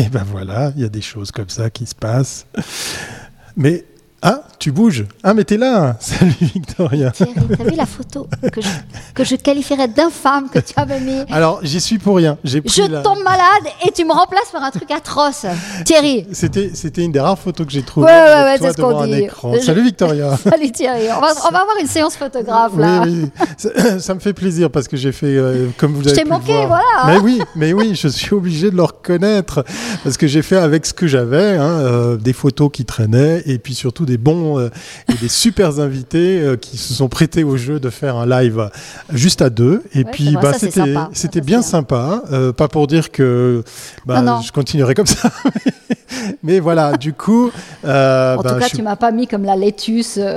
Et ben voilà, il y a des choses comme ça qui se passent. Mais ah, tu bouges. Ah, mais t'es là. Salut Victoria. Thierry, t'as vu la photo que je, que je qualifierais d'infâme que tu avais mis Alors, j'y suis pour rien. Je tombe malade et tu me remplaces par un truc atroce. Thierry. C'était, c'était une des rares photos que j'ai trouvées. Ouais, ouais, ouais, c'est ce qu'on dit. Écran. Salut Victoria. Salut Thierry. On va, on va, avoir une séance photographe là. Oui, oui. Ça, ça, me fait plaisir parce que j'ai fait, euh, comme vous avez Je t'ai manqué, voilà. Mais oui, mais oui, je suis obligé de le reconnaître parce que j'ai fait avec ce que j'avais, hein, euh, des photos qui traînaient et puis surtout des bons euh, et des super invités euh, qui se sont prêtés au jeu de faire un live juste à deux. Et puis bah, c'était c'était bien sympa. Euh, pas pour dire que bah, je continuerai comme ça. Mais voilà, du coup. en tout cas, tu m'as pas mis comme la laituce.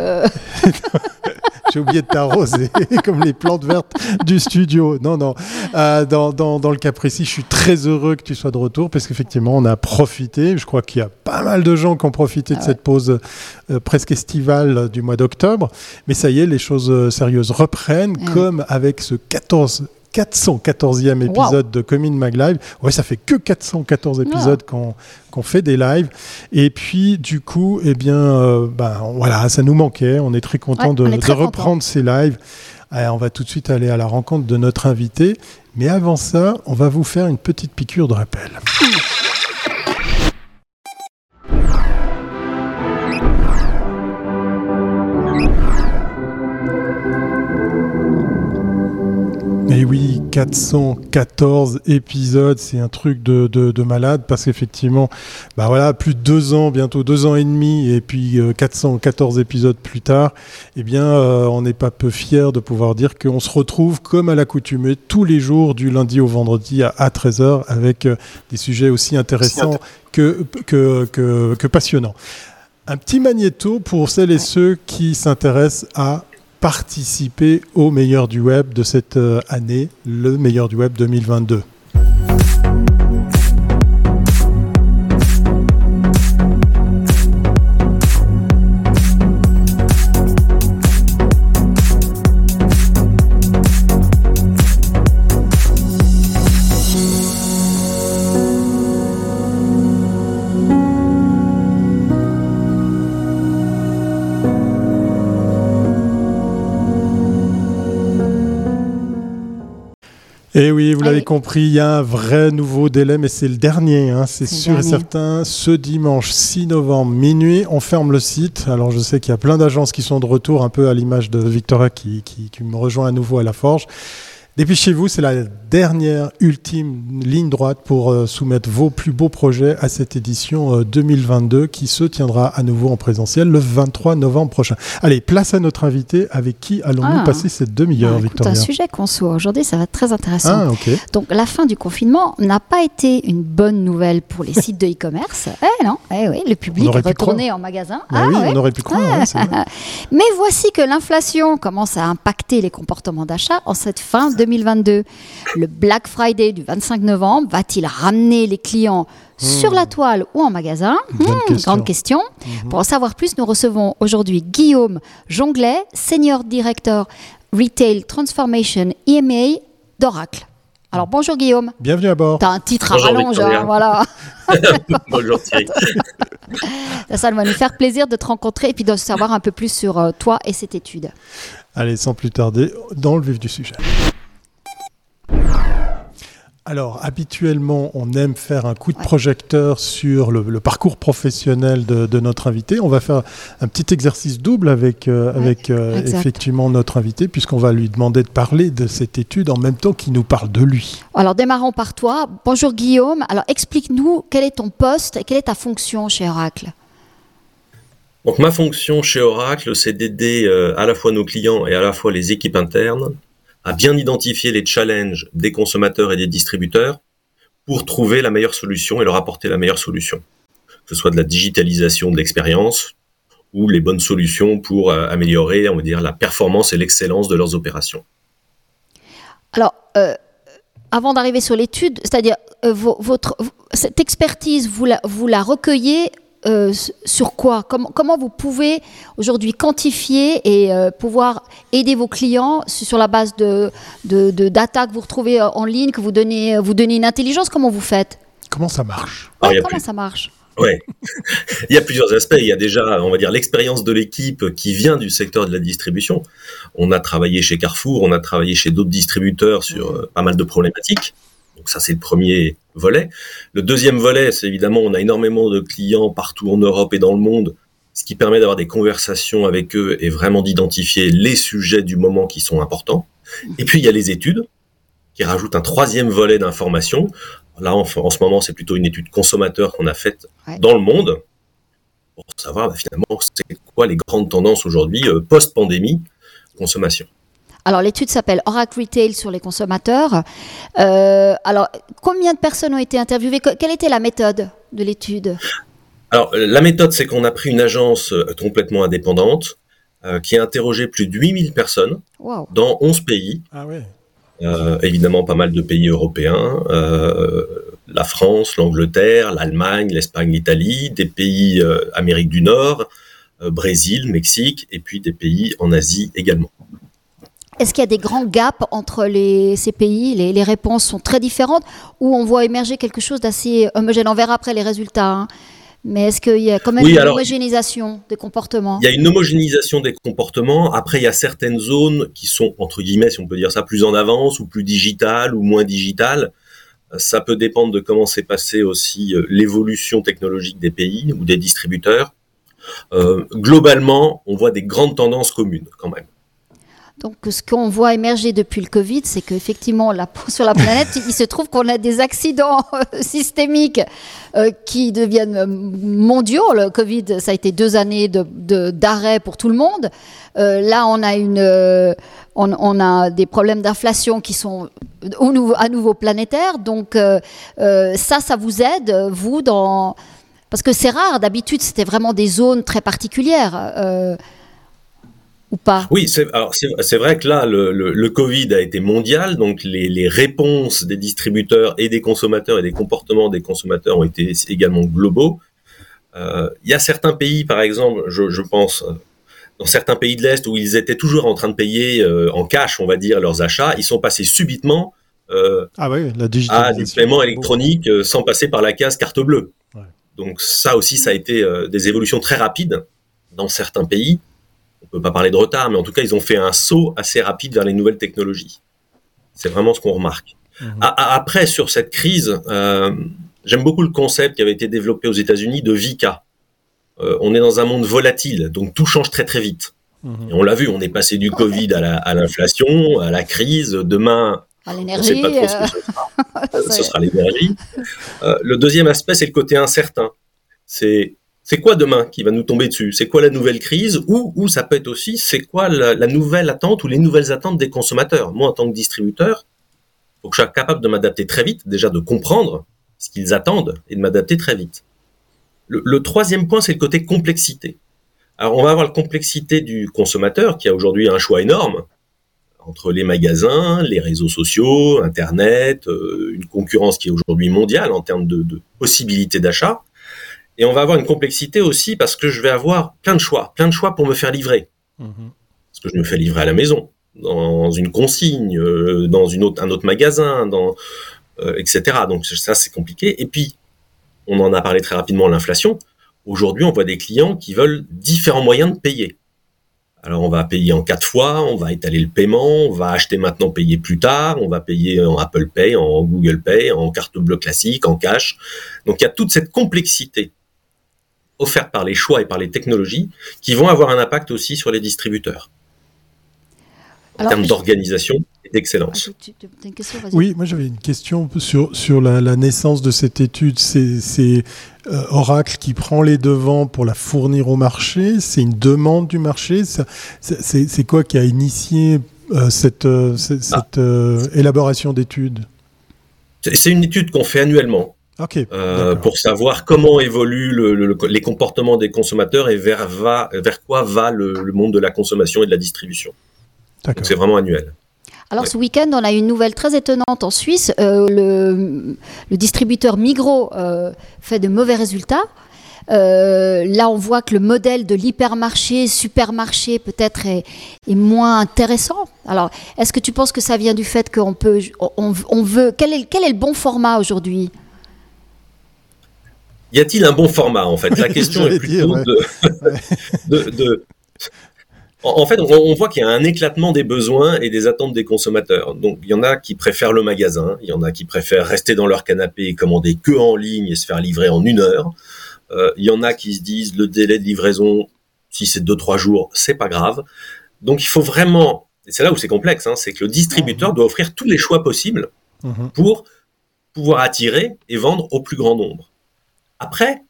J'ai oublié de t'arroser, comme les plantes vertes du studio. Non, non. Euh, dans, dans, dans, le cas précis, je suis très heureux que tu sois de retour parce qu'effectivement, on a profité. Je crois qu'il y a pas mal de gens qui ont profité de ah cette pause euh, presque estivale du mois d'octobre. Mais ça y est, les choses euh, sérieuses reprennent, ah comme avec ce 14 414e épisode de Commune Mag Live. Ouais, ça fait que 414 épisodes qu'on fait des lives. Et puis, du coup, eh bien, euh, ben, voilà, ça nous manquait. On est très content de, reprendre ces lives. on va tout de suite aller à la rencontre de notre invité. Mais avant ça, on va vous faire une petite piqûre de rappel. Et oui, 414 épisodes, c'est un truc de, de, malade parce qu'effectivement, bah voilà, plus de deux ans, bientôt deux ans et demi, et puis 414 euh, épisodes plus tard, eh bien, euh, on n'est pas peu fier de pouvoir dire qu'on se retrouve comme à l'accoutumée tous les jours du lundi au vendredi à, 13h avec euh, des sujets aussi intéressants que, que, que, que passionnants. Un petit magnéto pour celles et ceux qui s'intéressent à participer au meilleur du web de cette euh, année, le meilleur du web 2022. Et eh oui, vous l'avez compris, il y a un vrai nouveau délai, mais c'est le dernier, hein, c'est sûr et certain. Ce dimanche 6 novembre, minuit, on ferme le site. Alors je sais qu'il y a plein d'agences qui sont de retour, un peu à l'image de Victoria qui, qui, qui me rejoint à nouveau à la Forge. Dépêchez-vous, c'est la dernière, ultime ligne droite pour euh, soumettre vos plus beaux projets à cette édition 2022 euh, qui se tiendra à nouveau en présentiel le 23 novembre prochain. Allez, place à notre invité. Avec qui allons-nous ah. passer cette demi-heure, bah, Victoria Un sujet qu'on soit aujourd'hui, ça va être très intéressant. Ah, Donc, la fin du confinement n'a pas été une bonne nouvelle pour les sites de e-commerce. eh non, eh oui, le public est retourné en magasin. Bah ah, oui, on aurait pu croire. Mais voici que l'inflation commence à impacter les comportements d'achat en cette fin 2022. Le Black Friday du 25 novembre va-t-il ramener les clients sur la toile ou en magasin hmm, Grande question. Mhm. Pour en savoir plus, nous recevons aujourd'hui Guillaume Jonglet, Senior Director Retail Transformation EMA d'Oracle. Alors bonjour Guillaume. Bienvenue à bord. Tu as un titre à rallonge, hein, voilà. bonjour Thierry. Ça va nous faire plaisir de te rencontrer et puis de savoir un peu plus sur euh, toi et cette étude. Allez, sans plus tarder, dans le vif du sujet. Alors, habituellement, on aime faire un coup de projecteur sur le, parcours professionnel de, notre invité. On va faire un petit exercice double avec, euh, avec euh, effectivement notre invité, puisqu'on va lui demander de parler de cette étude en même temps qu'il nous parle de lui. Alors, démarrons par toi. Bonjour Guillaume. Alors, explique-nous quel est ton poste et quelle est ta fonction chez Oracle. Donc, ma fonction chez Oracle, c'est d'aider euh, à la fois nos clients et à la fois les équipes internes à bien identifier les challenges des consommateurs et des distributeurs pour trouver la meilleure solution et leur apporter la meilleure solution. Que ce soit de la digitalisation de l'expérience ou les bonnes solutions pour euh, améliorer, on va dire, la performance et l'excellence de leurs opérations. Alors, euh, avant d'arriver sur l'étude, c'est-à-dire euh, votre cette expertise, vous la, vous la recueillez euh, sur quoi? Comment, comment, vous pouvez aujourd'hui quantifier et euh, pouvoir aider vos clients sur la base de, de, data que vous retrouvez euh, en ligne, que vous donnez, vous donnez une intelligence? Comment vous faites? Comment ça marche? Comment ça marche? Ouais, il y a plusieurs aspects. Il y a déjà, on va dire, l'expérience de l'équipe qui vient du secteur de la distribution. On a travaillé chez Carrefour, on a travaillé chez d'autres distributeurs sur euh, pas mal de problématiques. Donc ça, c'est le premier volet. Le deuxième volet, c'est évidemment, on a énormément de clients partout en Europe et dans le monde, ce qui permet d'avoir des conversations avec eux et vraiment d'identifier les sujets du moment qui sont importants. Et puis, il y a les études qui rajoutent un troisième volet d'information Là, en, ce moment, c'est plutôt une étude consommateur qu'on a faite dans le monde pour savoir bah, finalement c'est quoi les grandes tendances aujourd'hui euh, post-pandémie consommation. Alors l'étude s'appelle Oracle Retail sur les consommateurs. Euh, alors combien de personnes ont été interviewées? Quelle était la méthode de l'étude? Alors la méthode c'est qu'on a pris une agence euh, complètement indépendante qui a interrogé plus de 8000 personnes dans 11 pays. Ah ouais. Euh, évidemment pas mal de pays européens, euh, la France, l'Angleterre, l'Allemagne, l'Espagne, l'Italie, des pays euh, Amérique du Nord, Brésil, Mexique, et puis des pays en Asie également. Est-ce qu'il y a des grands gaps entre les, ces pays? Les, les, réponses sont très différentes ou on voit émerger quelque chose d'assez homogène? On verra après les résultats. Hein. Mais est-ce qu'il y a quand même une homogénéisation des comportements? Il y a une homogénéisation des comportements. Après, il y a certaines zones qui sont, entre guillemets, si on peut dire ça, plus en avance ou plus digitales ou moins digitales. Ça peut dépendre de comment s'est passée aussi euh, l'évolution technologique des pays ou des distributeurs. Euh, globalement, on voit des grandes tendances communes quand même. Donc, ce qu'on voit émerger depuis le Covid, c'est qu'effectivement, sur la planète, il se trouve qu'on a des accidents euh, systémiques euh, qui deviennent euh, mondiaux. Le Covid, ça a été deux années d'arrêt pour tout le monde. là, on a, des problèmes d'inflation qui sont à nouveau planétaires. Donc, ça, ça vous aide, vous. Parce que c'est rare, d'habitude, c'était vraiment des zones très particulières pas? Oui, c'est vrai que là, le, Covid a été mondial, donc les, réponses des distributeurs et des consommateurs et des comportements des consommateurs ont été également globaux. Euh, il y a certains pays, par exemple, je, pense, dans certains pays de l'Est où ils étaient toujours en train de payer euh, en cash, on va dire, leurs achats, ils sont passés subitement euh, ah la à des paiements électroniques sans passer par la case carte bleue. Donc ça aussi, ça a été des évolutions très rapides dans certains pays on peut pas parler de retard, mais en tout cas, ils ont fait un saut assez rapide vers les nouvelles technologies. C'est vraiment ce qu'on remarque. Mhm. Après, sur cette crise, euh, j'aime beaucoup le concept qui avait été développé aux États-Unis de VICA. Euh, on est dans un monde volatile, donc tout change très très vite. Mhm. Et on l'a vu, on est passé du Covid à l'inflation, à, la crise. Demain, à l'énergie, pas trop ce que ce sera. ce sera l'énergie. Euh, le deuxième aspect, c'est le côté incertain. C'est c'est quoi demain qui va nous tomber dessus? C'est quoi la nouvelle crise? Ou, ou ça peut être aussi, c'est quoi la, nouvelle attente ou les nouvelles attentes des consommateurs? Moi, en tant que distributeur, faut que je sois capable de m'adapter très vite, déjà de comprendre ce qu'ils attendent et de m'adapter très vite. Le, troisième point, c'est le côté complexité. Alors, on va avoir la complexité du consommateur qui a aujourd'hui un choix énorme entre les magasins, les réseaux sociaux, Internet, euh, une concurrence qui est aujourd'hui mondiale en termes de possibilités d'achat. Et on va avoir une complexité aussi parce que je vais avoir plein de choix, plein de choix pour me faire livrer. Mhm. Parce que je me fais livrer à la maison, dans une consigne, euh, dans une autre, un autre magasin, dans, euh, etc. Donc ça, c'est compliqué. Et puis, on en a parlé très rapidement, l'inflation. Aujourd'hui, on voit des clients qui veulent différents moyens de payer. Alors, on va payer en quatre fois, on va étaler le paiement, on va acheter maintenant, payer plus tard, on va payer en Apple Pay, en Google Pay, en carte bleue classique, en cash. Donc, il y a toute cette complexité offertes par les choix et par les technologies qui vont avoir un impact aussi sur les distributeurs en termes d'organisation et d'excellence. Ah, oui, moi j'avais une question sur, sur la, naissance de cette étude. C'est euh, Oracle qui prend les devants pour la fournir au marché C'est une demande du marché C'est quoi qui a initié euh, cette, euh, cette, ah. élaboration d'études? C'est une étude qu'on fait annuellement euh, pour savoir comment évoluent les comportements des consommateurs et vers, va, vers quoi va le, monde de la consommation et de la distribution. C'est vraiment annuel. Alors ce week-end, on a une nouvelle très étonnante en Suisse. Euh, le, distributeur Migros euh, fait de mauvais résultats. là, on voit que le modèle de l'hypermarché, supermarché, peut-être est, moins intéressant. Alors, est-ce que tu penses que ça vient du fait qu'on peut, on, veut, quel est, quel est le bon format aujourd'hui? Y a-t-il un bon format en fait? La question est plutôt de, En fait, on, voit qu'il y a un éclatement des besoins et des attentes des consommateurs. Donc, il y en a qui préfèrent le magasin, il y en a qui préfèrent rester dans leur canapé et commander que en ligne et se faire livrer en une heure. Euh, il y en a qui se disent le délai de livraison, si c'est deux trois jours, c'est pas grave. Donc, il faut vraiment, et c'est là où c'est complexe, hein, c'est que le distributeur doit offrir tous les choix possibles mhm. pour pouvoir attirer et vendre au plus grand nombre. Après,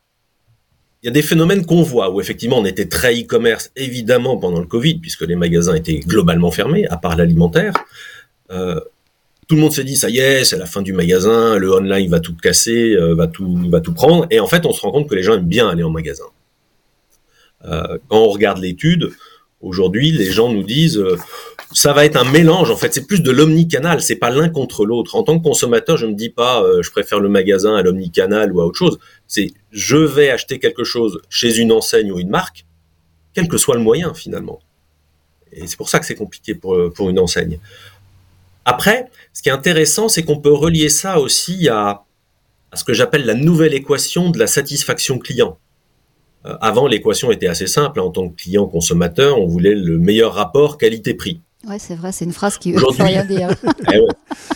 il y a des phénomènes qu'on voit où effectivement on était très e-commerce évidemment pendant le Covid puisque les magasins étaient globalement fermés à part l'alimentaire. Euh, tout le monde s'est dit ça y est, c'est la fin du magasin, le online va tout casser, euh, va tout va tout prendre et en fait on se rend compte que les gens aiment bien aller en magasin. Euh, quand on regarde l'étude, Aujourd'hui, les gens nous disent, euh, ça va être un mélange. En fait, c'est plus de l'omnicanal. C'est pas l'un contre l'autre. En tant que consommateur, je me dis pas, euh, je préfère le magasin à l'omnicanal ou à autre chose. C'est, je vais acheter quelque chose chez une enseigne ou une marque, quel que soit le moyen finalement. Et c'est pour ça que c'est compliqué pour, euh, une enseigne. Après, ce qui est intéressant, c'est qu'on peut relier ça aussi à ce que j'appelle la nouvelle équation de la satisfaction client. Euh, avant, l'équation était assez simple. En tant que client consommateur, on voulait le meilleur rapport qualité-prix. Ouais, c'est vrai, c'est une phrase qui veut rien dire. eh ouais,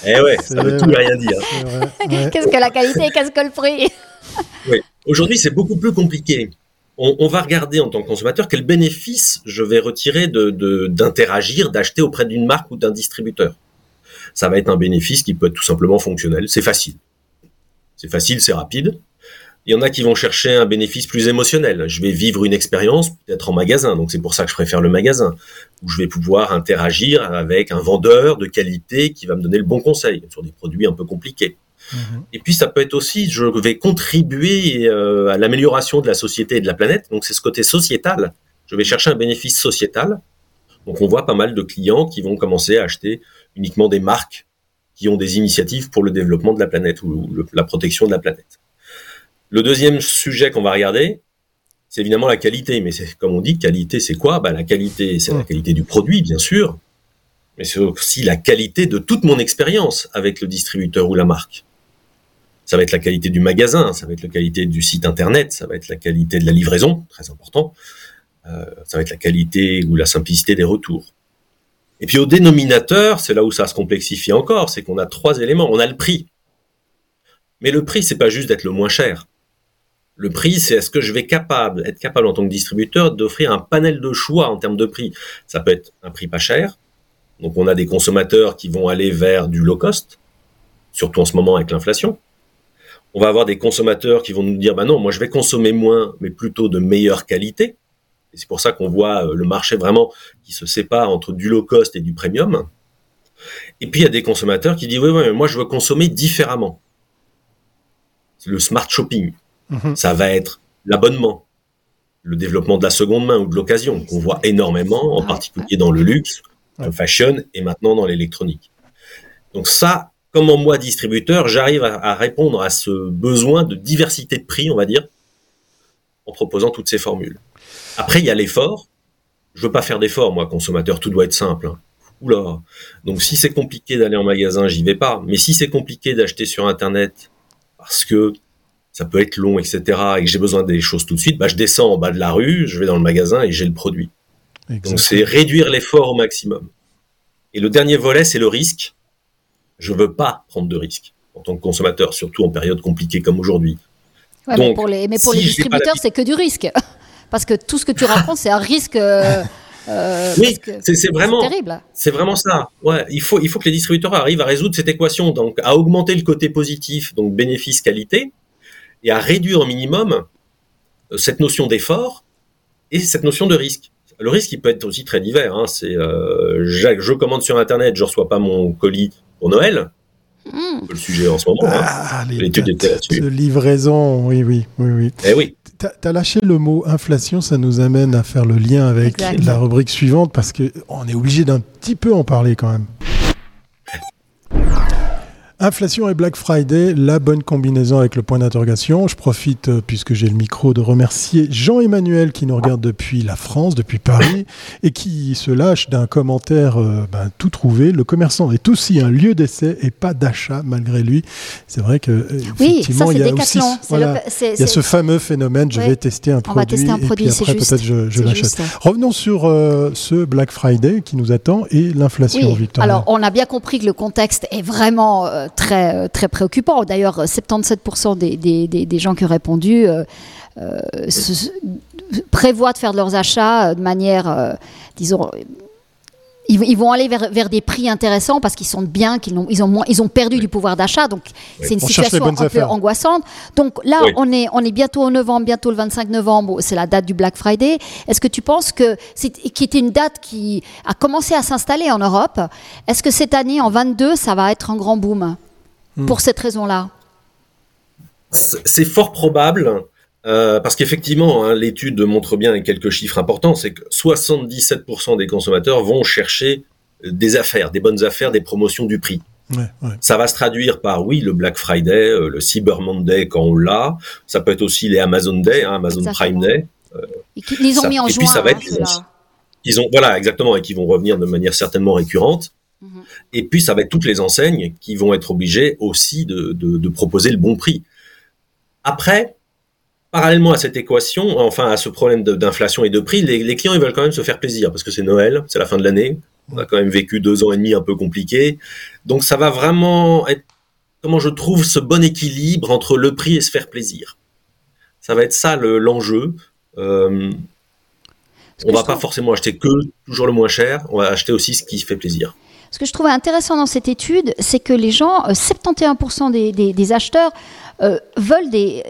eh ouais ça veut tout rien dire. qu'est-ce que la qualité et qu'est-ce que le prix? Oui. Aujourd'hui, c'est beaucoup plus compliqué. On, va regarder en tant que consommateur quel bénéfice je vais retirer d'interagir, de, d'acheter auprès d'une marque ou d'un distributeur. Ça va être un bénéfice qui peut être tout simplement fonctionnel. C'est facile. C'est facile, c'est rapide. Il y en a qui vont chercher un bénéfice plus émotionnel. Je vais vivre une expérience peut-être en magasin, donc c'est pour ça que je préfère le magasin, où je vais pouvoir interagir avec un vendeur de qualité qui va me donner le bon conseil sur des produits un peu compliqués. Mhm. Et puis ça peut être aussi, je vais contribuer euh, à l'amélioration de la société et de la planète, donc c'est ce côté sociétal. Je vais chercher un bénéfice sociétal. Donc on voit pas mal de clients qui vont commencer à acheter uniquement des marques qui ont des initiatives pour le développement de la planète ou la protection de la planète. Le deuxième sujet qu'on va regarder, c'est évidemment la qualité. Mais c'est comme on dit, qualité, c'est quoi? Bah, La qualité, c'est la qualité du produit, bien sûr, mais c'est aussi la qualité de toute mon expérience avec le distributeur ou la marque. Ça va être la qualité du magasin, ça va être la qualité du site internet, ça va être la qualité de la livraison, très important. Euh, ça va être la qualité ou la simplicité des retours. Et puis au dénominateur, c'est là où ça se complexifie encore, c'est qu'on a trois éléments. On a le prix. Mais le prix, c'est pas juste d'être le moins cher. Le prix, c'est est-ce que je vais capable, être capable en tant que distributeur d'offrir un panel de choix en termes de prix? Ça peut être un prix pas cher. Donc on a des consommateurs qui vont aller vers du low cost, surtout en ce moment avec l'inflation. On va avoir des consommateurs qui vont nous dire, bah non, moi je vais consommer moins, mais plutôt de meilleure qualité. Et c'est pour ça qu'on voit euh, le marché vraiment qui se sépare entre du low cost et du premium. Et puis il y a des consommateurs qui disent, oui, oui, mais moi je veux consommer différemment. C'est le smart shopping. Mhm. Ça va être l'abonnement, le développement de la seconde main ou de l'occasion, qu'on voit énormément, en particulier dans le luxe, le fashion et maintenant dans l'électronique. Donc ça, comment moi, distributeur, j'arrive à, répondre à ce besoin de diversité de prix, on va dire, en proposant toutes ces formules. Après, il y a l'effort. Je veux pas faire d'effort, moi, consommateur, tout doit être simple. Hein. Oula. Donc si c'est compliqué d'aller en magasin, j'y vais pas. Mais si c'est compliqué d'acheter sur Internet parce que ça peut être long, etc., et que j'ai besoin des choses tout de suite, bah, je descends en bas de la rue, je vais dans le magasin et j'ai le produit. Donc c'est réduire l'effort au maximum. Et le dernier volet, c'est le risque. Je veux pas prendre de risque en tant que consommateur, surtout en période compliquée comme aujourd'hui. mais pour les, mais pour les distributeurs, c'est que du risque. Parce que tout ce que tu racontes, c'est un risque. Euh, euh, oui, c'est vraiment, c'est vraiment ça. Ouais, il faut, il faut que les distributeurs arrivent à résoudre cette équation, donc à augmenter le côté positif, donc bénéfice qualité, et à réduire au minimum euh, cette notion d'effort et cette notion de risque. Le risque, il peut être aussi très divers. Hein. C'est, euh, je, commande sur Internet, je reçois pas mon colis pour Noël. Hmm. Le sujet en ce moment. Hein. Ah, L'étude était là-dessus. De livraison, oui, oui, oui, oui. Eh oui. Tu as lâché le mot inflation, ça nous amène à faire le lien avec la rubrique suivante parce qu'on est obligé d'un petit peu en parler quand même. Inflation et Black Friday, la bonne combinaison avec le point d'interrogation. Je profite, euh, puisque j'ai le micro, de remercier Jean-Emmanuel qui nous regarde depuis la France, depuis Paris, et qui se lâche d'un commentaire euh, ben, tout trouvé. Le commerçant est aussi un lieu d'essai et pas d'achat malgré lui. C'est vrai que euh, oui, ça, il y a aussi voilà, il y a ce fameux phénomène. Je vais tester un produit tester un produit, et puis après peut-être je, je l'achète. Revenons sur ce Black Friday qui nous attend et l'inflation, oui. Alors on a bien compris que le contexte est vraiment très, euh, préoccupant. D'ailleurs, 77% des, gens qui ont répondu euh, euh, prévoient de faire leurs achats de manière, disons, ils, vont aller vers, vers, des prix intéressants parce qu'ils sont bien, qu'ils ont, ils ont, ils ont perdu du pouvoir d'achat. Donc, c'est une situation un peu angoissante. Donc là, on, est, on est bientôt au novembre, bientôt le 25 novembre, c'est la date du Black Friday. Est-ce que tu penses que, c'est, qui était une date qui a commencé à s'installer en Europe, est-ce que cette année, en 22, ça va être un grand boom Hmm. pour cette raison-là? C'est fort probable. Euh, parce qu'effectivement, hein, l'étude montre bien quelques chiffres importants, c'est que 77% des consommateurs vont chercher des affaires, des bonnes affaires, des promotions du prix. Ça va se traduire par, oui, le Black Friday, euh, le Cyber Monday quand on l'a. Ça peut être aussi les Amazon Day, hein, Amazon Prime Day. Euh, ils ont mis en et Puis ça va être, hein, ils ont, voilà, exactement, et qui vont revenir de manière certainement récurrente. Mhm. Et puis, ça va être toutes les enseignes qui vont être obligées aussi de, proposer le bon prix. Après, parallèlement à cette équation, enfin à ce problème d'inflation et de prix, les, clients ils veulent quand même se faire plaisir parce que c'est Noël, c'est la fin de l'année. On a quand même vécu deux ans et demi un peu compliqués. Donc ça va vraiment être comment je trouve ce bon équilibre entre le prix et se faire plaisir. Ça va être ça l'enjeu. Euh, on va pas forcément acheter que toujours le moins cher, on va acheter aussi ce qui fait plaisir. Ce que je trouvais intéressant dans cette étude, c'est que les gens, 71% euh, des, acheteurs euh, veulent des,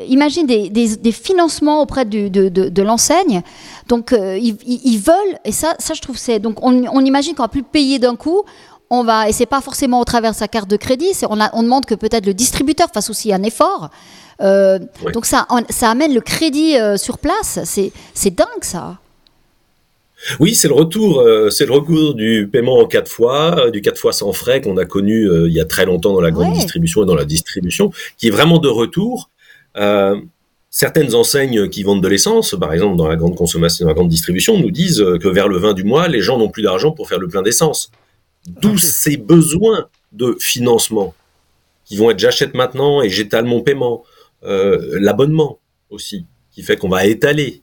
des, financements auprès de, l'enseigne. Donc euh, ils, veulent, et ça, ça je trouve c'est donc on, imagine qu'on va plus payer d'un coup. On va, et c'est pas forcément au travers de sa carte de crédit, on, on demande que peut-être le distributeur fasse aussi un effort. Donc ça, ça amène le crédit sur place. C'est dingue ça. Oui, c'est le retour, euh, c'est le recours du paiement en quatre fois, euh, du quatre fois sans frais qu'on a connu euh, il y a très longtemps dans la grande distribution et dans la distribution, qui est vraiment de retour. certaines enseignes qui vendent de l'essence, par exemple dans la grande consommation, dans la grande distribution, nous disent que vers le 20 du mois, les gens n'ont plus d'argent pour faire le plein d'essence. D'où ces besoins de financement qui vont être j'achète maintenant et j'étale mon paiement, l'abonnement aussi, qui fait qu'on va étaler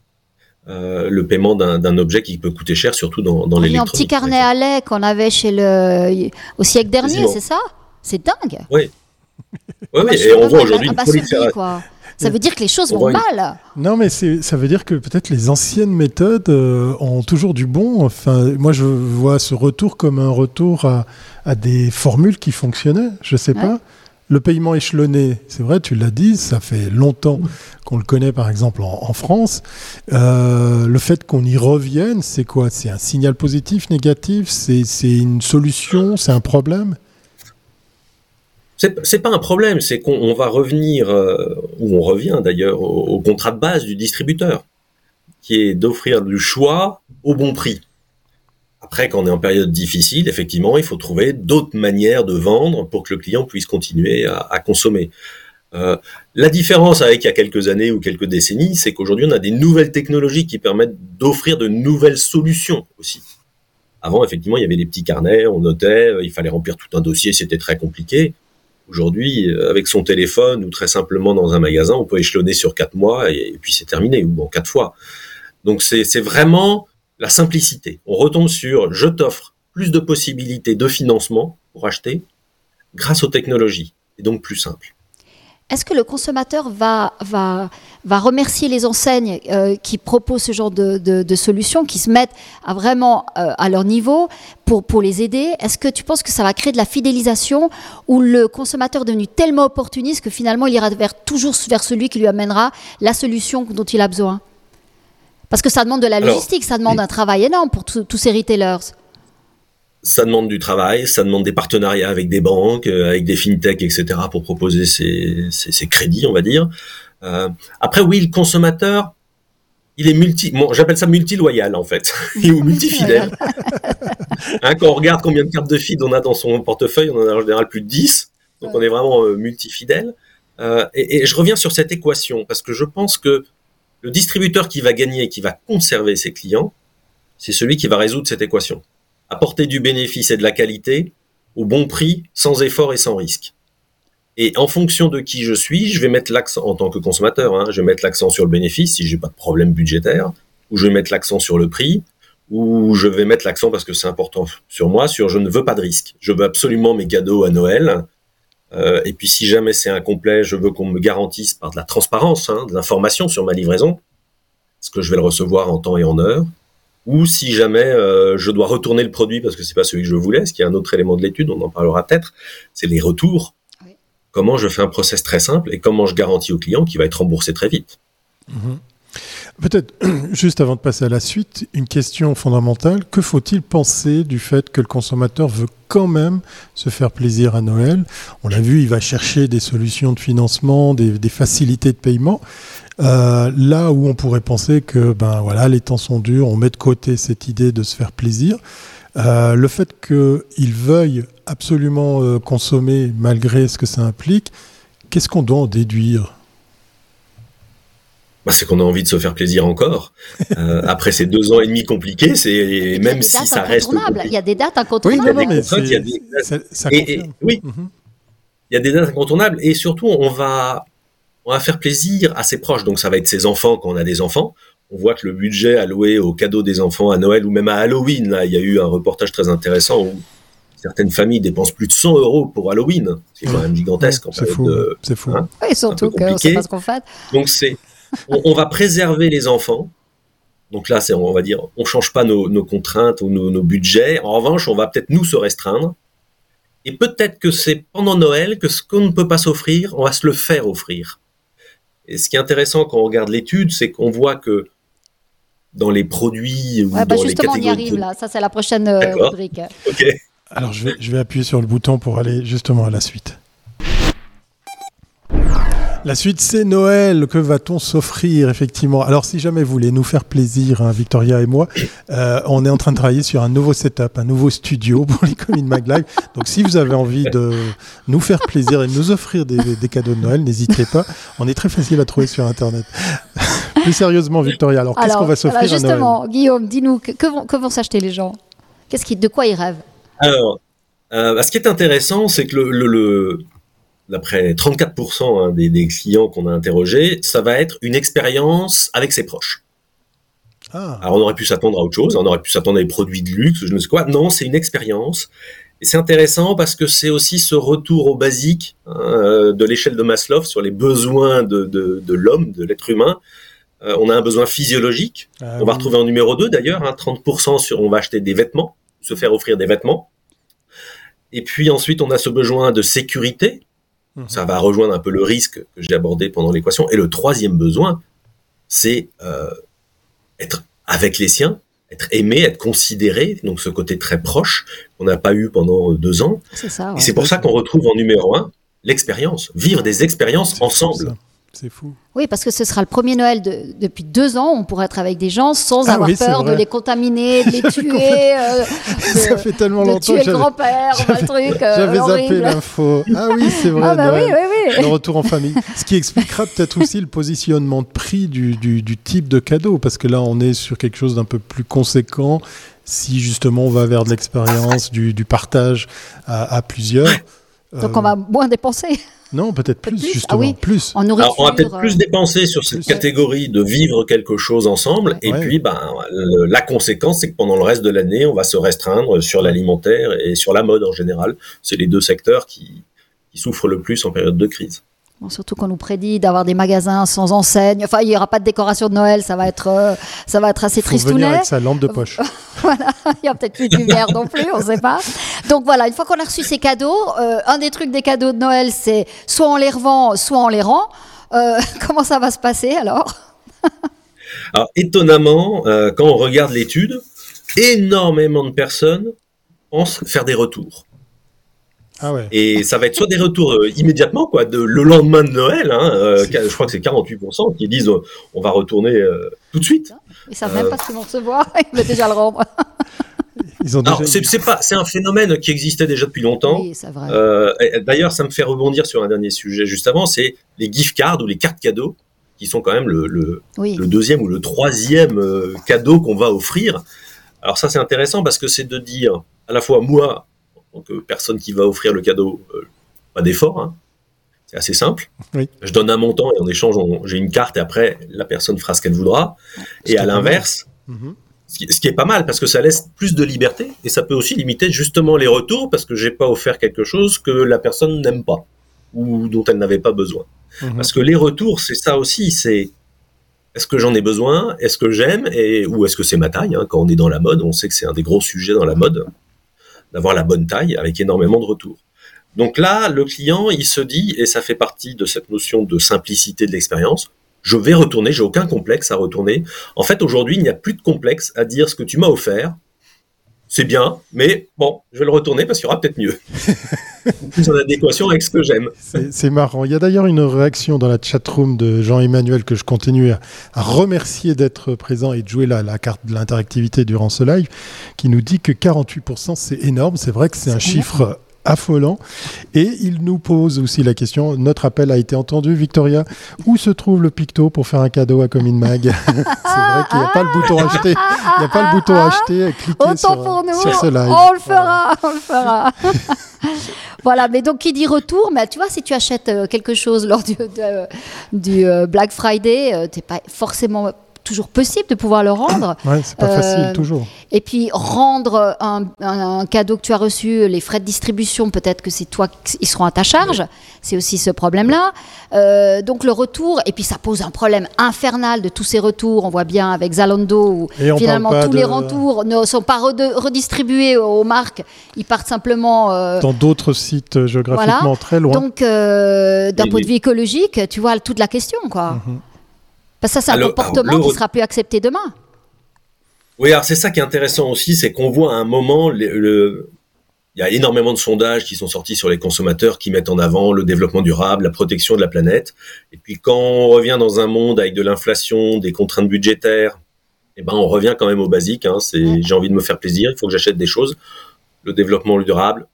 euh, le paiement d'un objet qui peut coûter cher, surtout dans, dans l'électronique. Un petit carnet à lait qu'on avait chez le au siècle dernier, c'est ça? C'est dingue. Oui. oui, et on voit aujourd'hui une prolifération. Ça veut dire que les choses vont mal. Non, mais ça veut dire que peut-être les anciennes méthodes euh, ont toujours du bon. Enfin, moi, je vois ce retour comme un retour à, à des formules qui fonctionnaient. Je sais pas. Le paiement échelonné, c'est vrai, tu l'as dit, ça fait longtemps qu'on le connaît par exemple en, France. Euh, le fait qu'on y revienne, c'est quoi? C'est un signal positif, négatif? C'est une solution? C'est un problème? C'est pas un problème, c'est qu'on va revenir, euh, ou on revient d'ailleurs, au, contrat de base du distributeur, qui est d'offrir du choix au bon prix. Après, quand on est en période difficile, effectivement, il faut trouver d'autres manières de vendre pour que le client puisse continuer à, consommer. Euh, la différence avec il y a quelques années ou quelques décennies, c'est qu'aujourd'hui, on a des nouvelles technologies qui permettent d'offrir de nouvelles solutions aussi. Avant, effectivement, il y avait des petits carnets, on notait, il fallait remplir tout un dossier, c'était très compliqué. Aujourd'hui, euh, avec son téléphone ou très simplement dans un magasin, on peut échelonner sur quatre mois et, puis c'est terminé, ou en quatre fois. Donc c'est vraiment la simplicité. On retombe sur je t'offre plus de possibilités de financement pour acheter grâce aux technologies, et donc plus simple. Est-ce que le consommateur va, remercier les enseignes euh, qui proposent ce genre de, de, solutions, qui se mettent à vraiment euh, à leur niveau pour, pour les aider? Est-ce que tu penses que ça va créer de la fidélisation ou le consommateur est devenu tellement opportuniste que finalement il ira vers, toujours vers celui qui lui amènera la solution dont il a besoin? Parce que ça demande de la logistique, ça demande un travail énorme pour tous ces retailers. Ça demande du travail, ça demande des partenariats avec des banques, euh, avec des fintechs, etc. pour proposer ces, crédits, on va dire. Euh, après, oui, le consommateur, il est multi, j'appelle ça multi-loyal en fait, ou multi-fidèle. Hein, quand on regarde combien de cartes de feed on a dans son portefeuille, on en a en général plus de 10. Donc on est vraiment multifidèle. Et, et, je reviens sur cette équation parce que je pense que le distributeur qui va gagner, qui va conserver ses clients, c'est celui qui va résoudre cette équation. Apporter du bénéfice et de la qualité au bon prix, sans effort et sans risque. Et en fonction de qui je suis, je vais mettre l'accent en tant que consommateur. Hein, je vais mettre l'accent sur le bénéfice si j'ai pas de problème budgétaire, ou je vais mettre l'accent sur le prix, ou je vais mettre l'accent parce que c'est important sur moi sur je ne veux pas de risque. Je veux absolument mes cadeaux à Noël. Euh, et puis si jamais c'est incomplet, je veux qu'on me garantisse par de la transparence, hein, de l'information sur ma livraison, ce que je vais le recevoir en temps et en heure. Ou si jamais euh, je dois retourner le produit parce que c'est pas celui que je voulais, ce qui est un autre élément de l'étude, on en parlera peut-être, c'est les retours comment je fais un process très simple et comment je garantis au client qu'il va être remboursé très vite. Mhm. Peut-être, juste avant de passer à la suite, une question fondamentale. Que faut-il penser du fait que le consommateur veut quand même se faire plaisir à Noël? On l'a vu, il va chercher des solutions de financement, des, facilités de paiement. Euh, là où on pourrait penser que ben voilà, les temps sont durs, on met de côté cette idée de se faire plaisir. Euh, le fait qu'il veuille absolument euh, consommer malgré ce que ça implique, qu'est-ce qu'on doit en déduire? Bah, c'est qu'on a envie de se faire plaisir encore. Euh, après ces deux ans et demi compliqués, c'est même si ça reste. Il y a des dates incontournables. Oui, il y a des dates, oui, mhm. il y a des dates incontournables et surtout on va on va faire plaisir à ses proches. Donc ça va être ses enfants quand on a des enfants on voit que le budget alloué aux cadeaux des enfants à Noël ou même à Halloween, là, il y a eu un reportage très intéressant où certaines familles dépensent plus de 100 euros pour Halloween. C'est quand même gigantesque. c'est fou. c'est fou. Hein, oui, surtout qu'on sait pas ce qu'on fait. Donc c'est, on, va préserver les enfants. Donc là, c'est, on va dire, on change pas nos, contraintes ou nos, nos, budgets. En revanche, on va peut-être nous se restreindre. Et peut-être que c'est pendant Noël que ce qu'on ne peut pas s'offrir, on va se le faire offrir. Et ce qui est intéressant quand on regarde l'étude, c'est qu'on voit que dans les produits ou bah dans justement, les on y arrive là. Ça, c'est la prochaine euh, rubrique. Alors, je vais, je vais appuyer sur le bouton pour aller justement à la suite. La suite, c'est Noël. Que va-t-on s'offrir, effectivement? Alors, si jamais vous voulez nous faire plaisir, hein, Victoria et moi, euh, on est en train de travailler sur un nouveau setup, un nouveau studio pour les Comin Mag Live. Donc, si vous avez envie de nous faire plaisir et de nous offrir des, des cadeaux de Noël, n'hésitez pas. On est très facile à trouver sur Internet. Plus sérieusement, Victoria, alors, qu'est-ce qu'on va s'offrir à Noël? Justement, Guillaume, dis-nous, que, vont, s'acheter les gens? Qu'est-ce qui, De quoi ils rêvent? Alors, euh, ce qui est intéressant, c'est que le, d'après 34% hein, des, clients qu'on a interrogés, ça va être une expérience avec ses proches. Ah. Alors on aurait pu s'attendre à autre chose, on aurait pu s'attendre à des produits de luxe, je ne sais quoi. Non, c'est une expérience. Et c'est intéressant parce que c'est aussi ce retour au basique hein, euh, de l'échelle de Maslow sur les besoins de, de l'homme, de l'être humain. Euh, on a un besoin physiologique. Ah on va retrouver en numéro 2 d'ailleurs, 30% hein, sur on va acheter des vêtements, se faire offrir des vêtements. Et puis ensuite, on a ce besoin de sécurité. Ça va rejoindre un peu le risque que j'ai abordé pendant l'équation. Et le troisième besoin, c'est euh, être avec les siens, être aimé, être considéré, donc ce côté très proche qu'on n'a pas eu pendant deux ans. C'est ça. Et c'est pour ça qu'on retrouve en numéro un l'expérience, vivre des expériences ensemble. C'est fou. Oui, parce que ce sera le premier Noël depuis deux ans. On pourra être avec des gens sans ah avoir peur de les contaminer, de les tuer. Euh, ça fait tellement longtemps tuer que le grand-père, le truc. Euh, J'avais zappé l'info. Ah oui, c'est vrai. Ah bah oui, oui, oui. Le retour en famille. Ce qui expliquera peut-être aussi le positionnement de prix du, du, type de cadeau, parce que là, on est sur quelque chose d'un peu plus conséquent. Si justement on va vers de l'expérience, du, du, partage à, plusieurs. Donc on va moins dépenser. Non, peut-être plus, ah justement. oui. plus. on va peut-être plus dépenser sur cette catégorie de vivre quelque chose ensemble. Et puis, ben, la conséquence, c'est que pendant le reste de l'année, on va se restreindre sur l'alimentaire et sur la mode en général. C'est les deux secteurs qui souffrent le plus en période de crise surtout qu'on nous prédit d'avoir des magasins sans enseigne. Enfin, il n'y aura pas de décoration de Noël, ça va être, euh, ça va être assez triste. venir avec sa lampe de poche. voilà, il n'y a peut-être plus de lumière non plus, on ne sait pas. Donc voilà, une fois qu'on a reçu ces cadeaux, euh, un des trucs des cadeaux de Noël, c'est soit on les revend, soit on les rend. Euh, comment ça va se passer alors? Alors étonnamment, quand on regarde l'étude, énormément de personnes pensent faire des retours. Ah Et ça va être soit des retours euh, immédiatement, quoi, de, le lendemain de Noël, hein, euh, je crois que c'est 48% qui disent euh, on va retourner tout de suite. Ils savent même pas ce qu'ils vont recevoir, ils veulent déjà le rendre. Ils ont c'est pas, c'est un phénomène qui existait déjà depuis longtemps. Oui. Euh, D'ailleurs, ça me fait rebondir sur un dernier sujet juste avant, c'est les gift cards ou les cartes cadeaux, qui sont quand même le, le, le deuxième ou le troisième cadeau qu'on va offrir. Alors ça, c'est intéressant parce que c'est de dire à la fois moi, tant que personne qui va offrir le cadeau, euh, pas d'effort. Hein, c'est assez simple. Oui. Je donne un montant et en échange, j'ai une carte et après, la personne fera ce qu'elle voudra. Et à l'inverse, mhm. ce qui est pas mal parce que ça laisse plus de liberté et ça peut aussi limiter justement les retours parce que j'ai pas offert quelque chose que la personne n'aime pas ou dont elle n'avait pas besoin. Mhm. Parce que les retours, c'est ça aussi, c'est est-ce que j'en ai besoin Est-ce que j'aime et ou est-ce que c'est ma taille hein? Quand on est dans la mode, on sait que c'est un des gros sujets dans la mode d'avoir la bonne taille avec énormément de retours. Donc là, le client, il se dit, et ça fait partie de cette notion de simplicité de l'expérience, je vais retourner, j'ai aucun complexe à retourner. En fait, aujourd'hui, il n'y a plus de complexe à dire ce que tu m'as offert. C'est bien, mais bon, je vais le retourner parce qu'il y aura peut-être mieux. plus en adéquation avec ce que j'aime. C'est marrant. Il y a d'ailleurs une réaction dans la chatroom de Jean-Emmanuel que je continue à, remercier d'être présent et de jouer la, la carte de l'interactivité durant ce live, qui nous dit que 48%, c'est énorme. C'est vrai que c'est un chiffre affolant. Et il nous pose aussi la question, notre appel a été entendu, Victoria, où se trouve le picto pour faire un cadeau à Comin Mag? C'est vrai qu'il n'y a pas le bouton acheter. Il n'y a pas le bouton acheter. Cliquez sur, sur ce live. On le fera, on le fera. voilà, mais donc qui dit retour, mais tu vois, si tu achètes euh, quelque chose lors du, du euh, Black Friday, euh, tu n'es pas forcément toujours possible de pouvoir le rendre. Ouais, c'est pas facile euh, toujours. Et puis rendre un, cadeau que tu as reçu, les frais de distribution, peut-être que c'est toi qui seront à ta charge. C'est aussi ce problème-là. Euh, donc le retour, et puis ça pose un problème infernal de tous ces retours. On voit bien avec Zalando où finalement tous les retours ne sont pas redistribués aux marques. Ils partent simplement euh, dans d'autres sites géographiquement très loin. Donc d'un point de vue écologique, tu vois toute la question, quoi. Ça, c'est un comportement qui sera plus accepté demain. Oui, alors c'est ça qui est intéressant aussi, c'est qu'on voit à un moment, le, il y a énormément de sondages qui sont sortis sur les consommateurs qui mettent en avant le développement durable, la protection de la planète. Et puis quand on revient dans un monde avec de l'inflation, des contraintes budgétaires, eh ben on revient quand même au basique. Hein, c'est j'ai envie de me faire plaisir, il faut que j'achète des choses. Le développement durable,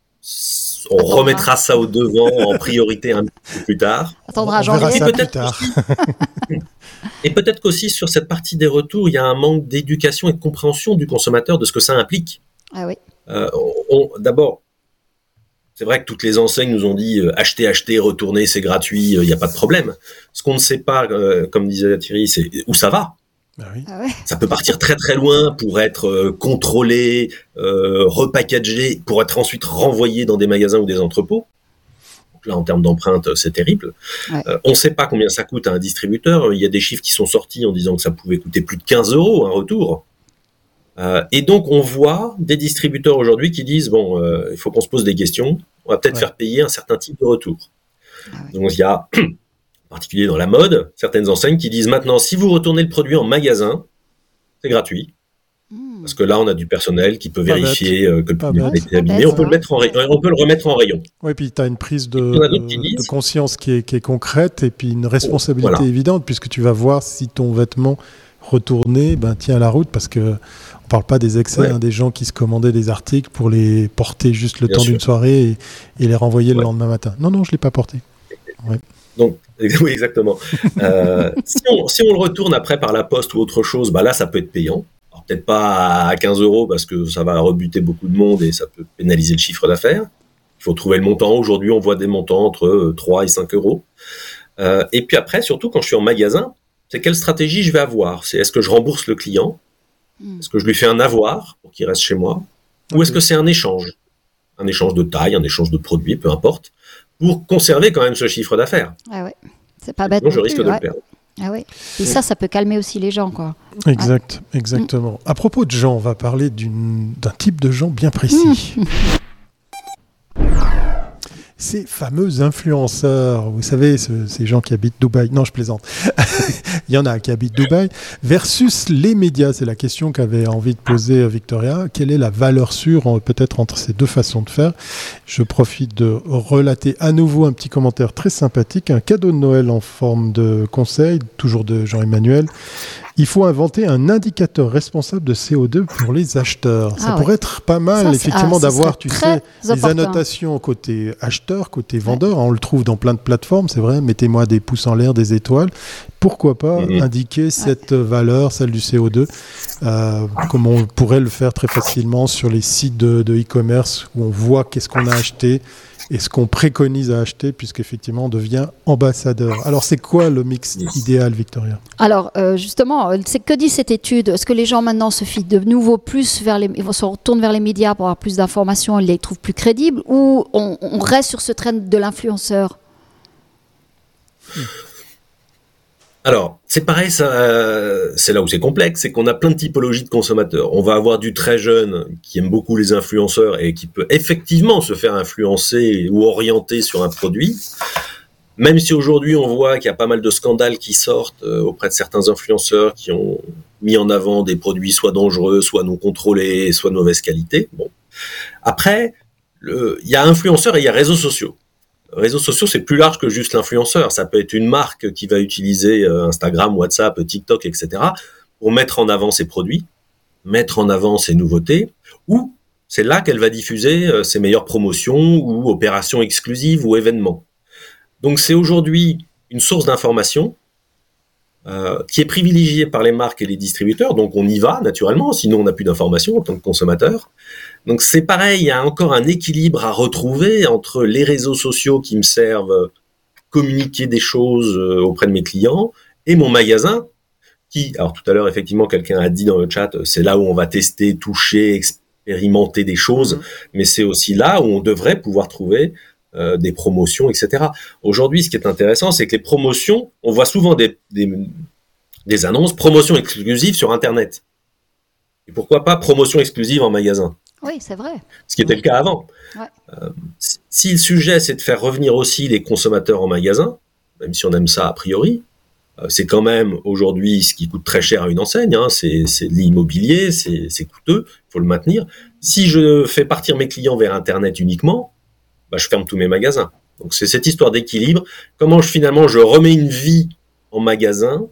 on remettra ça au devant en priorité un peu plus tard. Attendra janvier. Peut-être Et peut-être qu'aussi sur cette partie des retours, il y a un manque d'éducation et de compréhension du consommateur de ce que ça implique. Ah oui. Euh, D'abord, c'est vrai que toutes les enseignes nous ont dit euh, acheter, acheter, retourner, c'est gratuit, il euh, n'y a pas de problème. Ce qu'on ne sait pas, euh, comme disait Thierry, c'est où ça va. Bah oui. Ah ouais. Ça peut partir très très loin pour être euh, contrôlé, repackagé, pour être ensuite renvoyé dans des magasins ou des entrepôts là, en termes d'empreinte, c'est terrible. Euh, on ne sait pas combien ça coûte à un distributeur. Il y a des chiffres qui sont sortis en disant que ça pouvait coûter plus de 15 euros un retour. Euh, et donc, on voit des distributeurs aujourd'hui qui disent bon, euh, il faut qu'on se pose des questions. On va peut-être faire payer un certain type de retour. Ah donc, il y a, particulier dans la mode, certaines enseignes qui disent maintenant, si vous retournez le produit en magasin, c'est gratuit. Hmm. Parce que là, on a du personnel qui peut vérifier euh, que le produit a été abîmé. On peut, le mettre en on peut le remettre en rayon. Oui, puis tu as une prise de, de conscience qui est, qui est, concrète et puis une responsabilité évidente puisque tu vas voir si ton vêtement retourné ben, tient la route parce que on parle pas des excès, hein, des gens qui se commandaient des articles pour les porter juste le temps d'une soirée et, les renvoyer le lendemain matin. Non, non, je ne l'ai pas porté. Donc, oui, exactement. euh, si, on, si, on, le retourne après par la poste ou autre chose, bah là, ça peut être payant peut-être pas à 15 euros parce que ça va rebuter beaucoup de monde et ça peut pénaliser le chiffre d'affaires. Il faut trouver le montant. Aujourd'hui, on voit des montants entre 3 euh, et 5 euros. Euh, et puis après, surtout quand je suis en magasin, c'est quelle stratégie je vais avoir? C'est est-ce que je rembourse le client? Hmm. Est-ce que je lui fais un avoir pour qu'il reste chez moi? Ou est-ce que c'est un échange? Un échange de taille, un échange de produits, peu importe, pour conserver quand même ce chiffre d'affaires. Ah ouais. C'est pas bête. je risque de le perdre. Ah oui. Et ça, ça peut calmer aussi les gens, quoi. Exact, exactement. À propos de gens, on va parler d'un type de gens bien précis. ces fameux influenceurs, vous savez, ces gens qui habitent Dubaï, non je plaisante, il y en a qui habitent Dubaï, versus les médias, c'est la question qu'avait envie de poser Victoria, quelle est la valeur sûre peut-être entre ces deux façons de faire? Je profite de relater à nouveau un petit commentaire très sympathique, un cadeau de Noël en forme de conseil, toujours de Jean-Emmanuel. Il faut inventer un indicateur responsable de CO2 pour les acheteurs. ça Ah pourrait être pas mal, Ça, effectivement, ah, d'avoir, tu sais, les annotations côté acheteur, côté vendeur. On le trouve dans plein de plateformes, c'est vrai. Mettez-moi des pouces en l'air, des étoiles. Pourquoi pas Mhm. indiquer cette valeur, celle du CO2, euh, comme on pourrait le faire très facilement sur les sites de de e-commerce où on voit qu'est-ce qu'on a acheté et ce qu'on préconise à acheter, puisqu'effectivement, on devient ambassadeur. Alors, c'est quoi le mix idéal, Victoria? Alors, euh, justement, c'est que dit cette étude? Est-ce que les gens maintenant se fient de nouveau plus vers les, ils vont se retournent vers les médias pour avoir plus d'informations, ils les trouvent plus crédibles, ou on, on reste sur ce train de l'influenceur? Alors, c'est pareil, ça, euh, c'est là où c'est complexe, c'est qu'on a plein de typologies de consommateurs. On va avoir du très jeune qui aime beaucoup les influenceurs et qui peut effectivement se faire influencer ou orienter sur un produit. Même si aujourd'hui on voit qu'il y a pas mal de scandales qui sortent euh, auprès de certains influenceurs qui ont mis en avant des produits soit dangereux, soit non contrôlés, soit de mauvaise qualité. Bon. Après, il y a influenceurs et il y a réseaux sociaux réseaux sociaux, c'est plus large que juste l'influenceur. Ça peut être une marque qui va utiliser euh, Instagram, WhatsApp, TikTok, etc. pour mettre en avant ses produits, mettre en avant ses nouveautés, ou c'est là qu'elle va diffuser euh, ses meilleures promotions ou opérations exclusives ou événements. Donc c'est aujourd'hui une source d'information euh, qui est privilégiée par les marques et les distributeurs. Donc on y va naturellement, sinon on n'a plus d'informations en tant que consommateur. Donc c'est pareil, il y a encore un équilibre à retrouver entre les réseaux sociaux qui me servent à communiquer des choses euh, auprès de mes clients et mon magasin qui, alors tout à l'heure effectivement quelqu'un a dit dans le chat, euh, c'est là où on va tester, toucher, expérimenter des choses, Mhm. mais c'est aussi là où on devrait pouvoir trouver euh, des promotions, etc. Aujourd'hui, ce qui est intéressant, c'est que les promotions, on voit souvent des, des, des annonces promotions exclusives sur Internet. Et pourquoi pas promotion exclusive en magasin? Oui, c'est vrai. ce qui était le cas avant. Ouais. Euh, si- le sujet c'est de faire revenir aussi les consommateurs en magasin, même si on aime ça a priori, euh, c'est quand même aujourd'hui ce qui coûte très cher à une enseigne, hein, c'est de l'immobilier, c'est c'est coûteux, il faut le maintenir. Si je fais partir mes clients vers Internet uniquement, bah, je ferme tous mes magasins. Donc c'est cette histoire d'équilibre. Comment je, finalement je remets une vie en magasin,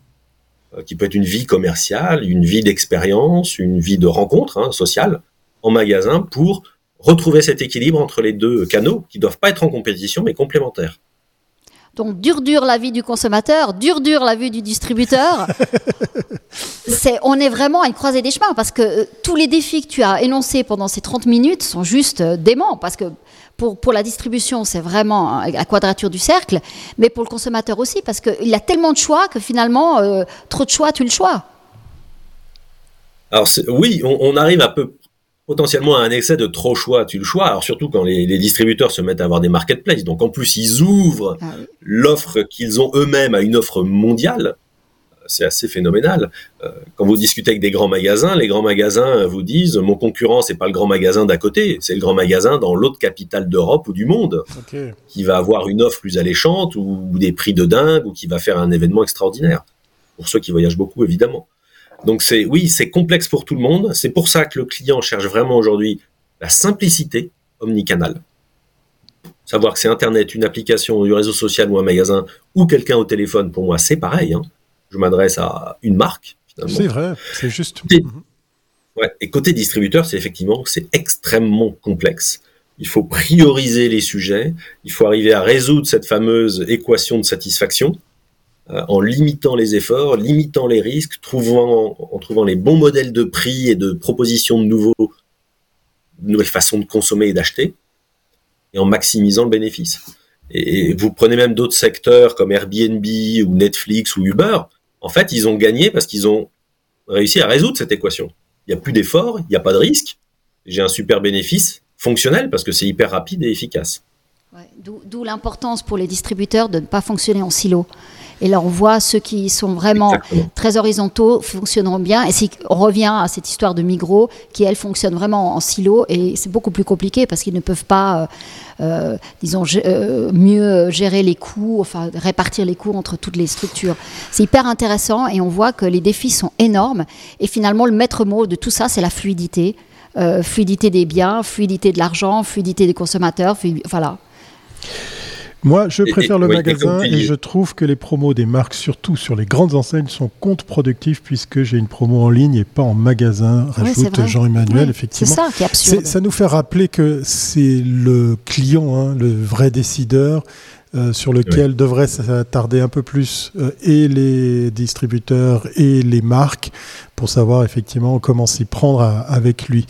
euh, qui peut être une vie commerciale, une vie d'expérience, une vie de rencontre hein, sociale, en magasin pour retrouver cet équilibre entre les deux canaux qui doivent pas être en compétition mais complémentaires. Donc, dur, dur la vie du consommateur, dur, dur la vie du distributeur. c'est, on est vraiment à une croisée des chemins parce que euh, tous les défis que tu as énoncés pendant ces 30 minutes sont juste euh, déments. Parce que pour, pour la distribution, c'est vraiment euh, la quadrature du cercle, mais pour le consommateur aussi, parce qu'il a tellement de choix que finalement, euh, trop de choix, tu le choix. Alors oui, on, on arrive un peu potentiellement à un excès de trop choix, tu le choix. Alors surtout quand les, les distributeurs se mettent à avoir des marketplaces, donc en plus ils ouvrent Ah oui. l'offre qu'ils ont eux-mêmes à une offre mondiale. C'est assez phénoménal. Euh, Quand vous discutez avec des grands magasins, les grands magasins vous disent mon concurrent c'est pas le grand magasin d'à côté, c'est le grand magasin dans l'autre capitale d'Europe ou du monde Ok. qui va avoir une offre plus alléchante ou des prix de dingue ou qui va faire un événement extraordinaire. Pour ceux qui voyagent beaucoup, évidemment. Donc c'est oui, c'est complexe pour tout le monde. C'est pour ça que le client cherche vraiment aujourd'hui la simplicité omnicanal. Savoir que c'est Internet, une application, du réseau social ou un magasin ou quelqu'un au téléphone, pour moi, c'est pareil. hein. Je m'adresse à une marque. C'est vrai, c'est juste. Des- Mhm. Ouais. Et côté distributeur, c'est effectivement c'est extrêmement complexe. Il faut prioriser les sujets. Il faut arriver à résoudre cette fameuse équation de satisfaction en limitant les efforts, limitant les risques, trouvant, en trouvant les bons modèles de prix et de propositions de nouveaux, nouvelles façons de consommer et d'acheter, et en maximisant le bénéfice. Et, vous prenez même d'autres secteurs comme Airbnb ou Netflix ou Uber. En fait, ils ont gagné parce qu'ils ont réussi à résoudre cette équation. Il n'y a plus d'efforts, il n'y a pas de risque. J'ai un super bénéfice fonctionnel parce que c'est hyper rapide et efficace. D'où l'importance pour les distributeurs de ne pas fonctionner en silo. Et là, on voit ceux qui sont vraiment Exactement. très horizontaux fonctionneront bien. Et si on revient à cette histoire de Migros, qui elle fonctionne vraiment en silo, et c'est beaucoup plus compliqué parce qu'ils ne peuvent pas, euh, euh, disons, euh, mieux gérer les coûts, enfin répartir les coûts entre toutes les structures. C'est hyper intéressant et on voit que les défis sont énormes. Et finalement, le maître mot de tout ça, c'est la fluidité. Euh, fluidité des biens, fluidité de l'argent, fluidité des consommateurs, voilà. Moi, je préfère et- le magasin et je trouve que les promos des marques, surtout sur les grandes enseignes, sont contre-productifs puisque j'ai une promo en ligne et pas en magasin, rajoute. Jean-Emmanuel, Ouais, effectivement. C'est ça qui est absurde. C'est- Ça nous fait rappeler que c'est le client, hein, le vrai décideur, euh, sur lequel devraient s'attarder un peu plus euh, et les distributeurs et les marques pour savoir effectivement comment s'y prendre à- avec lui.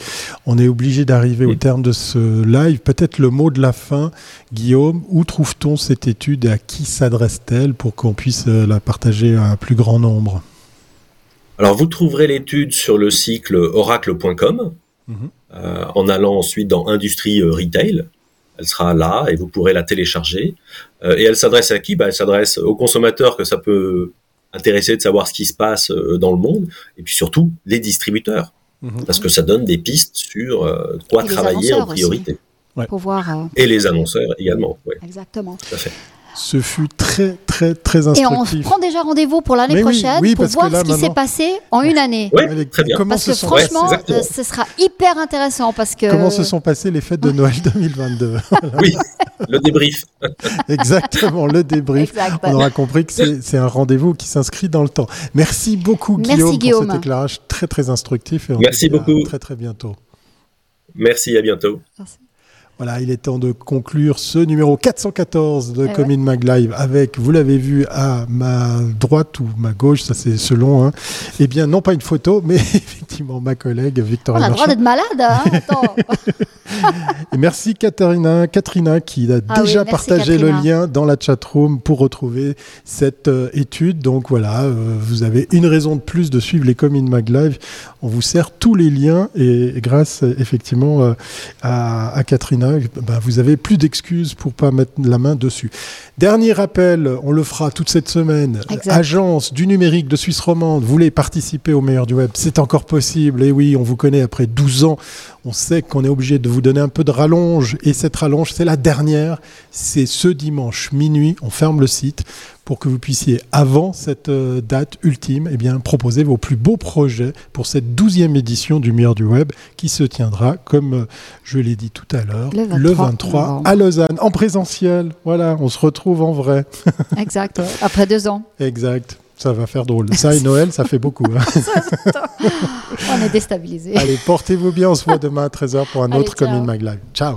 On est obligé d'arriver au terme de ce live. Peut-être le mot de la fin, Guillaume, où trouve-t-on cette étude et à qui s'adresse-t-elle pour qu'on puisse euh, la partager à un plus grand nombre? Alors, vous trouverez l'étude sur le cycle oracle.com, Mhm. euh, en allant ensuite dans Industrie euh, Retail. Elle sera là et vous pourrez la télécharger. Euh, et elle s'adresse à qui? Bah, Elle s'adresse aux consommateurs que ça peut intéresser de savoir ce qui se passe euh, dans le monde, et puis surtout les distributeurs, Mhm. parce que ça donne des pistes sur euh, quoi Et travailler en priorité. Pour voir. euh, Et les annonceurs également, exactement. tout à fait. Ce fut très, très, très Et on instructif. prend déjà rendez-vous pour l'année oui, prochaine oui, pour voir là, ce qui s'est passé en une année. Oui, très bien. Comment Parce se que sont franchement, euh, ce sera hyper intéressant parce que. Comment se sont passées les fêtes de Noël 2022 Oui, le débrief. Exactement, le débrief. Exact. On aura compris que c'est un rendez-vous qui s'inscrit dans le temps. Merci beaucoup Merci, Guillaume, Guillaume. pour cet éclairage très très instructif. Et on Merci beaucoup. très très bientôt. Merci, à bientôt. Voilà, il est temps de conclure ce numéro 414 de Eh Commune Mag Live avec, vous l'avez vu à ma droite ou ma gauche, ça c'est selon, hein, eh bien non pas une photo, mais effectivement ma collègue On Victoria a le droit d'être malade. Hein Attends. Et merci Katarina, Katrina qui a Ah déjà partagé Katrina. le lien dans la chatroom pour retrouver cette euh, étude. Donc voilà, euh, vous avez une raison de plus de suivre les Communes Mag Live. On vous sert tous les liens et, grâce effectivement euh, à, à Katrina, bah, vous avez plus d'excuses pour pas mettre la main dessus. Dernier rappel, on le fera toute cette semaine. Exact. Agence du numérique de Suisse romande, vous voulez participer au meilleur du web, c'est encore possible. Et oui, on vous connaît après 12 ans. On sait qu'on est obligé de vous donner un peu de rallonge. Et cette rallonge, c'est la dernière. C'est ce dimanche minuit. On ferme le site pour que vous puissiez, avant cette euh, date ultime, eh bien, proposer vos plus beaux projets pour cette douzième édition du meilleur du web qui se tiendra, comme euh, je l'ai dit tout à l'heure, Le 23 novembre. à Lausanne, en présentiel. Voilà, on se retrouve en vrai. exact. Après deux ans, Exact. Ça va faire drôle. Ça et Noël, ça fait beaucoup. hein. on est déstabilisé. Allez, portez-vous bien. On se voit demain à 13h pour un Allez, autre. Commune Mag Live. Ciao.